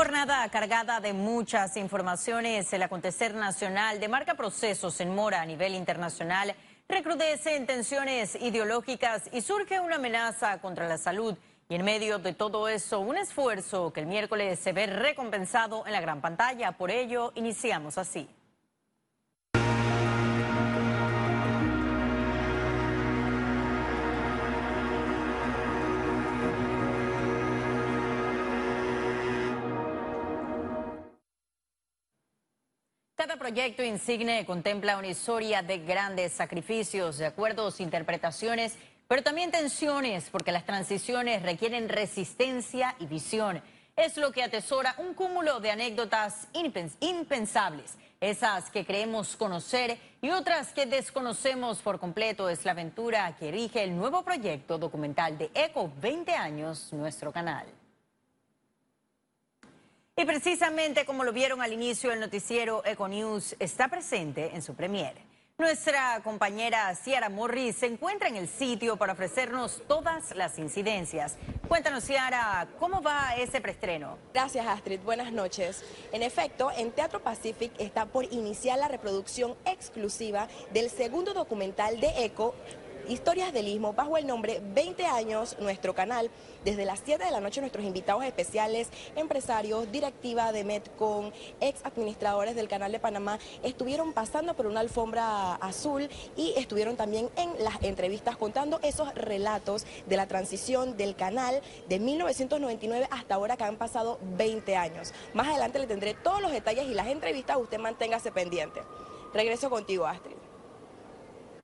Jornada cargada de muchas informaciones. El acontecer nacional demarca procesos en mora a nivel internacional, recrudecen tensiones ideológicas y surge una amenaza contra la salud. Y en medio de todo eso, un esfuerzo que el miércoles se ve recompensado en la gran pantalla. Por ello, iniciamos así. Cada proyecto insigne contempla una historia de grandes sacrificios, de acuerdos, interpretaciones, pero también tensiones, porque las transiciones requieren resistencia y visión. Es lo que atesora un cúmulo de anécdotas impensables, esas que creemos conocer y otras que desconocemos por completo. Es la aventura que erige el nuevo proyecto documental de ECO 20 años, nuestro canal. Y precisamente como lo vieron al inicio, el noticiero Econews está presente en su premier. Nuestra compañera Ciara Morris se encuentra en el sitio para ofrecernos todas las incidencias. Cuéntanos, Ciara, ¿cómo va ese preestreno? Gracias, Astrid. Buenas noches. En efecto, en Teatro Pacific está por iniciar la reproducción exclusiva del segundo documental de ECO, Historias del Istmo bajo el nombre 20 años nuestro canal. Desde las 7 de la noche nuestros invitados especiales, empresarios, directiva de Metcon, ex administradores del canal de Panamá, estuvieron pasando por una alfombra azul y estuvieron también en las entrevistas contando esos relatos de la transición del canal de 1999 hasta ahora que han pasado 20 años. Más adelante le tendré todos los detalles y las entrevistas, usted manténgase pendiente. Regreso contigo, Astrid.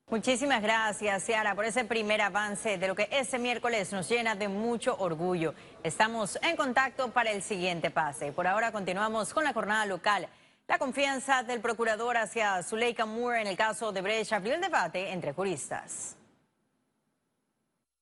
Muchísimas gracias, Ciara, por ese primer avance de lo que ese miércoles nos llena de mucho orgullo. Estamos en contacto para el siguiente pase. Por ahora continuamos con la jornada local. La confianza del procurador hacia Zuleika Moore en el caso de Brecht abrió el debate entre juristas.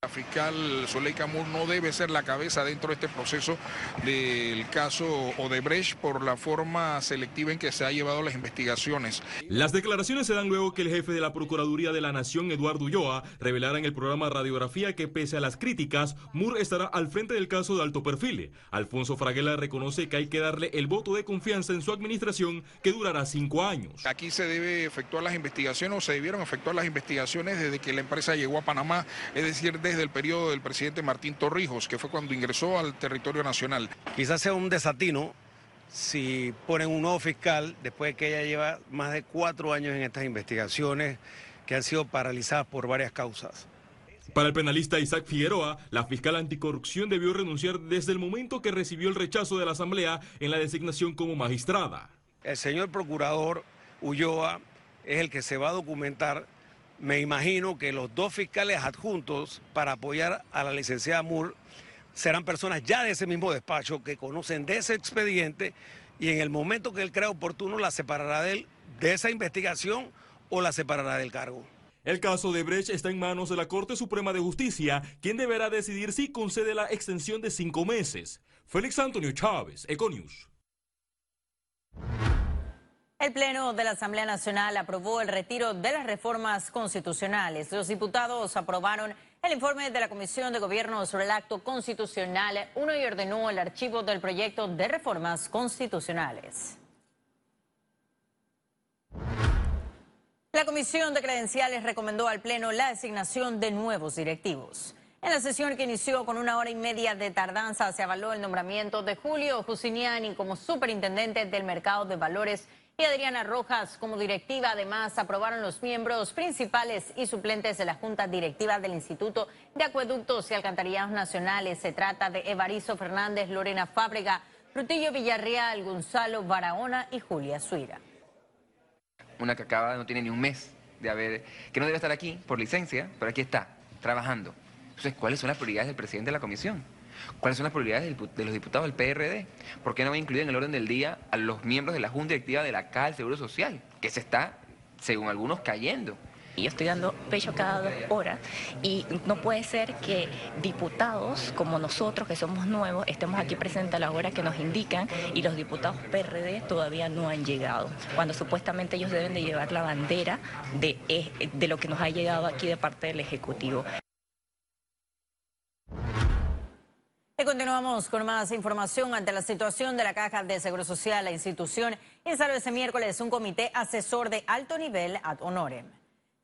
La fiscal Zuleika Moore no debe ser la cabeza dentro de este proceso del caso Odebrecht por la forma selectiva en que se ha llevado las investigaciones. Las declaraciones se dan luego que el jefe de la Procuraduría de la Nación, Eduardo Ulloa, revelara en el programa Radiografía que pese a las críticas, Moore estará al frente del caso de alto perfil. Alfonso Fraguela reconoce que hay que darle el voto de confianza en su administración que durará cinco años. Aquí se debe efectuar las investigaciones o se debieron efectuar las investigaciones desde que la empresa llegó a Panamá, es decir, desde del periodo del presidente Martín Torrijos, que fue cuando ingresó al territorio nacional. Quizás sea un desatino si ponen un nuevo fiscal después de que ella lleva más de cuatro años en estas investigaciones que han sido paralizadas por varias causas. Para el penalista Isaac Figueroa, la fiscal anticorrupción debió renunciar desde el momento que recibió el rechazo de la Asamblea en la designación como magistrada. El señor procurador Ulloa es el que se va a documentar me imagino que los dos fiscales adjuntos para apoyar a la licenciada Moore serán personas ya de ese mismo despacho que conocen de ese expediente y en el momento que él crea oportuno la separará de, él, de esa investigación o la separará del cargo. El caso de Brecht está en manos de la Corte Suprema de Justicia, quien deberá decidir si concede la extensión de cinco meses. Félix Antonio Chávez, Econius. El Pleno de la Asamblea Nacional aprobó el retiro de las reformas constitucionales. Los diputados aprobaron el informe de la Comisión de Gobierno sobre el acto constitucional. Uno y ordenó el archivo del proyecto de reformas constitucionales. La Comisión de Credenciales recomendó al Pleno la designación de nuevos directivos. En la sesión que inició con una hora y media de tardanza se avaló el nombramiento de Julio Jusiniani como superintendente del mercado de valores y Adriana Rojas como directiva. Además, aprobaron los miembros principales y suplentes de la Junta Directiva del Instituto de Acueductos y Alcantarillados Nacionales. Se trata de Evaristo Fernández, Lorena Fábrega, Rutillo Villarreal, Gonzalo Barahona y Julia Suira. Una que acaba, no tiene ni un mes de haber, que no debe estar aquí por licencia, pero aquí está, trabajando. Entonces, ¿cuáles son las prioridades del presidente de la comisión? ¿Cuáles son las prioridades de los diputados del PRD? ¿Por qué no va a incluir en el orden del día a los miembros de la Junta Directiva de la Caja del Seguro Social, que se está, según algunos, cayendo? Yo estoy dando pecho cada dos horas y no puede ser que diputados como nosotros, que somos nuevos, estemos aquí presentes a la hora que nos indican y los diputados PRD todavía no han llegado, cuando supuestamente ellos deben de llevar la bandera de, eh, de lo que nos ha llegado aquí de parte del Ejecutivo. Y continuamos con más información ante la situación de la Caja de Seguro Social. La institución instaló ese miércoles un comité asesor de alto nivel ad honorem.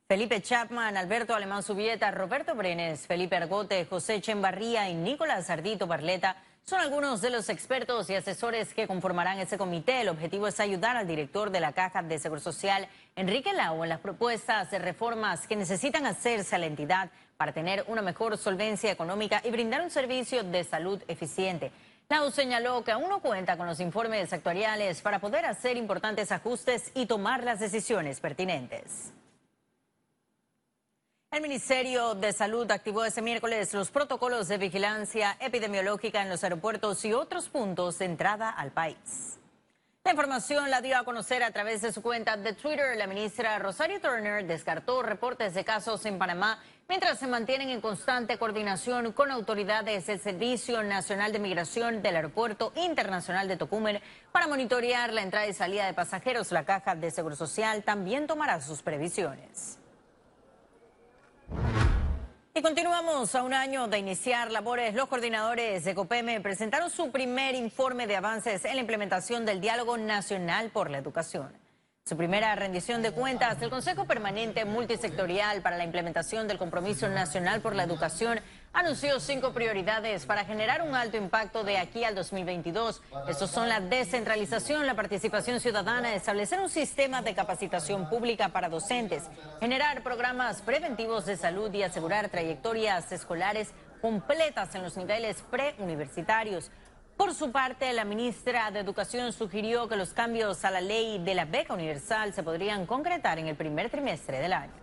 Felipe Chapman, Alberto Alemán Subieta, Roberto Brenes, Felipe Argote, José Chembarría y Nicolás Ardito Barleta son algunos de los expertos y asesores que conformarán ese comité. El objetivo es ayudar al director de la Caja de Seguro Social, Enrique Lau, en las propuestas de reformas que necesitan hacerse a la entidad para tener una mejor solvencia económica y brindar un servicio de salud eficiente. Lau señaló que aún no cuenta con los informes actuariales para poder hacer importantes ajustes y tomar las decisiones pertinentes. El Ministerio de Salud activó ese miércoles los protocolos de vigilancia epidemiológica en los aeropuertos y otros puntos de entrada al país. La información la dio a conocer a través de su cuenta de Twitter. La ministra Rosario Turner descartó reportes de casos en Panamá mientras se mantienen en constante coordinación con autoridades del Servicio Nacional de Migración del Aeropuerto Internacional de Tocumen para monitorear la entrada y salida de pasajeros. La Caja de Seguro Social también tomará sus previsiones. Y continuamos a un año de iniciar labores. Los coordinadores de COPEME presentaron su primer informe de avances en la implementación del Diálogo Nacional por la Educación. Su primera rendición de cuentas, el Consejo Permanente Multisectorial para la Implementación del Compromiso Nacional por la Educación anunció cinco prioridades para generar un alto impacto de aquí al 2022. Estos son la descentralización, la participación ciudadana, establecer un sistema de capacitación pública para docentes, generar programas preventivos de salud y asegurar trayectorias escolares completas en los niveles preuniversitarios. Por su parte, la ministra de Educación sugirió que los cambios a la ley de la beca universal se podrían concretar en el primer trimestre del año.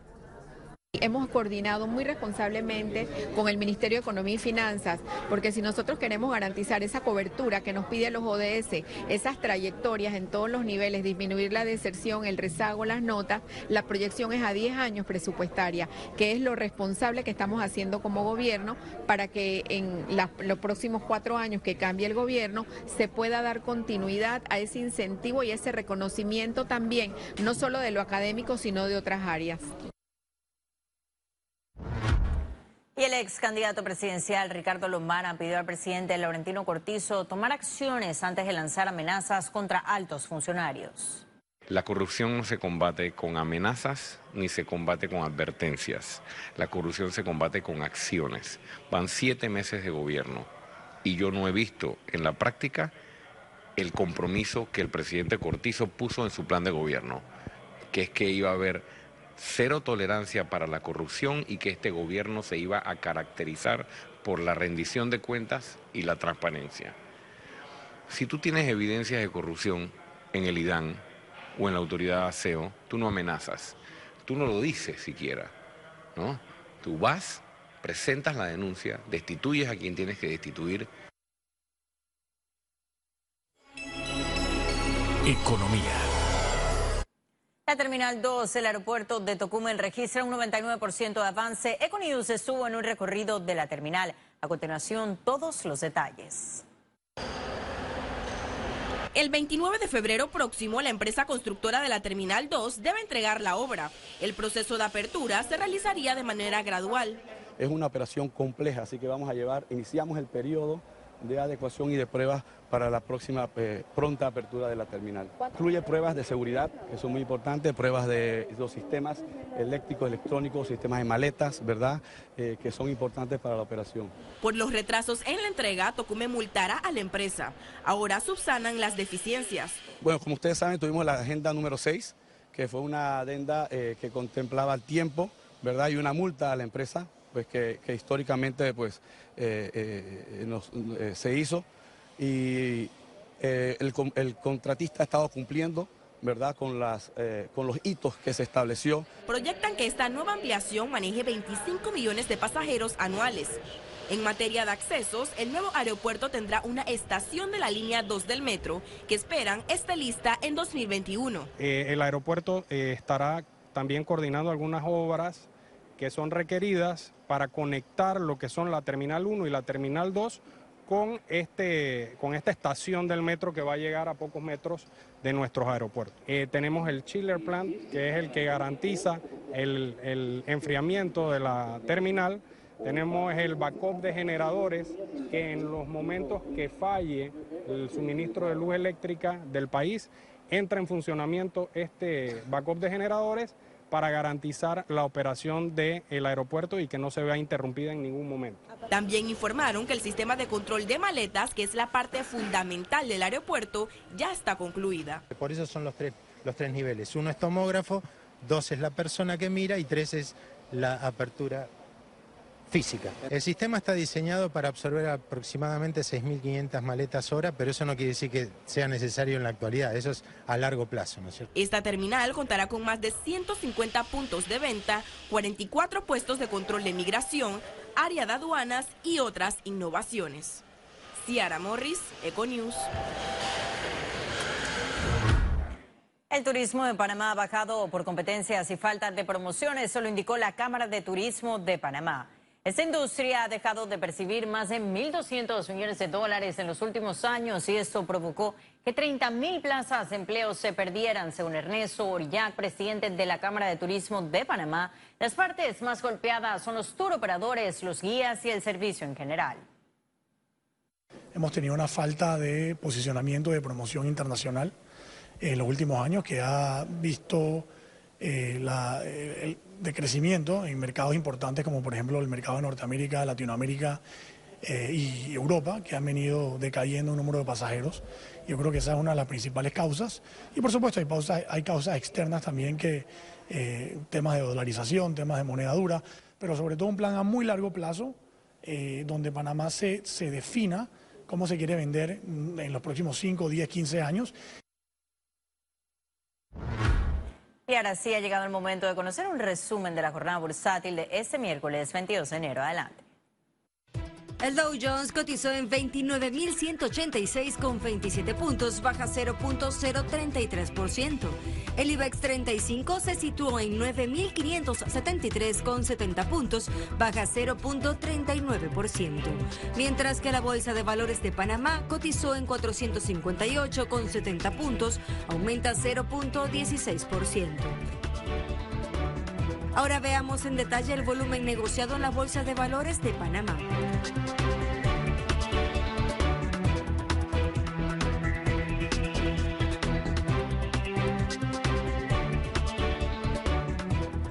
Hemos coordinado muy responsablemente con el Ministerio de Economía y Finanzas, porque si nosotros queremos garantizar esa cobertura que nos piden los ODS, esas trayectorias en todos los niveles, disminuir la deserción, el rezago, las notas, la proyección es a 10 años presupuestaria, que es lo responsable que estamos haciendo como gobierno para que en los próximos cuatro años que cambie el gobierno se pueda dar continuidad a ese incentivo y ese reconocimiento también, no solo de lo académico, sino de otras áreas. Y el ex candidato presidencial Ricardo Lombana pidió al presidente Laurentino Cortizo tomar acciones antes de lanzar amenazas contra altos funcionarios. La corrupción no se combate con amenazas ni se combate con advertencias. La corrupción se combate con acciones. Van siete meses de gobierno y yo no he visto en la práctica el compromiso que el presidente Cortizo puso en su plan de gobierno, que es que iba a haber cero tolerancia para la corrupción y que este gobierno se iba a caracterizar por la rendición de cuentas y la transparencia. Si tú tienes evidencias de corrupción en el IDAN o en la autoridad ASEO, tú no amenazas, tú no lo dices siquiera, ¿no? Tú vas, presentas la denuncia, destituyes a quien tienes que destituir. Economía. La Terminal 2, el aeropuerto de Tocumen, registra un 99% de avance. Econius estuvo en un recorrido de la terminal. A continuación, todos los detalles. El 29 de febrero próximo, la empresa constructora de la Terminal 2 debe entregar la obra. El proceso de apertura se realizaría de manera gradual. Es una operación compleja, así que vamos a llevar, iniciamos el periodo de adecuación y de pruebas para la próxima eh, pronta apertura de la terminal. Incluye pruebas de seguridad, que son muy importantes, pruebas de los sistemas eléctricos, electrónicos, sistemas de maletas, ¿verdad?, eh, que son importantes para la operación. Por los retrasos en la entrega, Tocume multará a la empresa. Ahora subsanan las deficiencias. Bueno, como ustedes saben, tuvimos la agenda número 6, que fue una adenda eh, que contemplaba el tiempo, ¿verdad?, y una multa a la empresa pues que, históricamente pues, eh, se hizo y el, el, contratista ha estado cumpliendo ¿verdad? Con, las, con los hitos que se estableció. Proyectan que esta nueva ampliación maneje 25 millones de pasajeros anuales. En materia de accesos, el nuevo aeropuerto tendrá una estación de la línea 2 del metro que esperan esté lista en 2021. el aeropuerto estará también coordinando algunas obras que son requeridas para conectar lo que son la Terminal 1 y la Terminal 2 con, este, con esta estación del metro que va a llegar a pocos metros de nuestros aeropuertos. Eh, tenemos el chiller plant, que es el que garantiza el, el enfriamiento de la terminal Tenemos el backup de generadores que en los momentos que falle el suministro de luz eléctrica del país, entra en funcionamiento este backup de generadores para garantizar la operación del aeropuerto y que no se vea interrumpida en ningún momento. También informaron que el sistema de control de maletas, que es la parte fundamental del aeropuerto, ya está concluida. Por eso son los tres, los tres niveles. Uno es tomógrafo, dos es la persona que mira y tres es la apertura física. El sistema está diseñado para absorber aproximadamente 6.500 maletas hora, pero eso no quiere decir que sea necesario en la actualidad, eso es a largo plazo, ¿no es cierto? Esta terminal contará con más de 150 puntos de venta, 44 puestos de control de migración, área de aduanas y otras innovaciones. Ciara Morris, Econews. El turismo en Panamá ha bajado por competencias y falta de promociones, eso lo indicó la Cámara de Turismo de Panamá. Esta industria ha dejado de percibir más de 1.200 millones de dólares en los últimos años y esto provocó que 30 mil plazas de empleo se perdieran, según Ernesto Orillac, presidente de la Cámara de Turismo de Panamá. Las partes más golpeadas son los tour operadores, los guías y el servicio en general. Hemos tenido una falta de posicionamiento de promoción internacional en los últimos años que ha visto eh, la, el decrecimiento en mercados importantes como por ejemplo el mercado de Norteamérica, Latinoamérica eh, y Europa, que han venido decayendo un número de pasajeros. Yo creo que esa es una de las principales causas. Y por supuesto hay, causas, hay causas externas también que eh, temas de dolarización, temas de moneda dura, pero sobre todo un plan a muy largo plazo donde Panamá se, se defina cómo se quiere vender en los próximos 5, 10, 15 años. Y ahora sí ha llegado el momento de conocer un resumen de la jornada bursátil de este miércoles 22 de enero. Adelante. El Dow Jones cotizó en 29.186,27 puntos, baja 0.033%. El IBEX 35 se situó en 9.573,70 puntos, baja 0.39%. Mientras que la Bolsa de Valores de Panamá cotizó en 458,70 puntos, aumenta 0.16%. Ahora veamos en detalle el volumen negociado en la Bolsa de Valores de Panamá.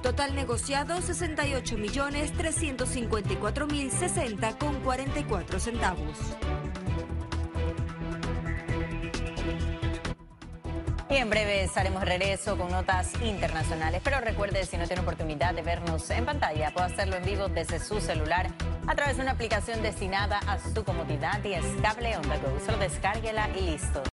Total negociado 68 millones 354 mil 60 con 44 centavos. En breve estaremos regreso con notas internacionales. Pero recuerde, si no tiene oportunidad de vernos en pantalla, puede hacerlo en vivo desde su celular a través de una aplicación destinada a su comodidad y es Cable On The Go. Solo descárguela y listo.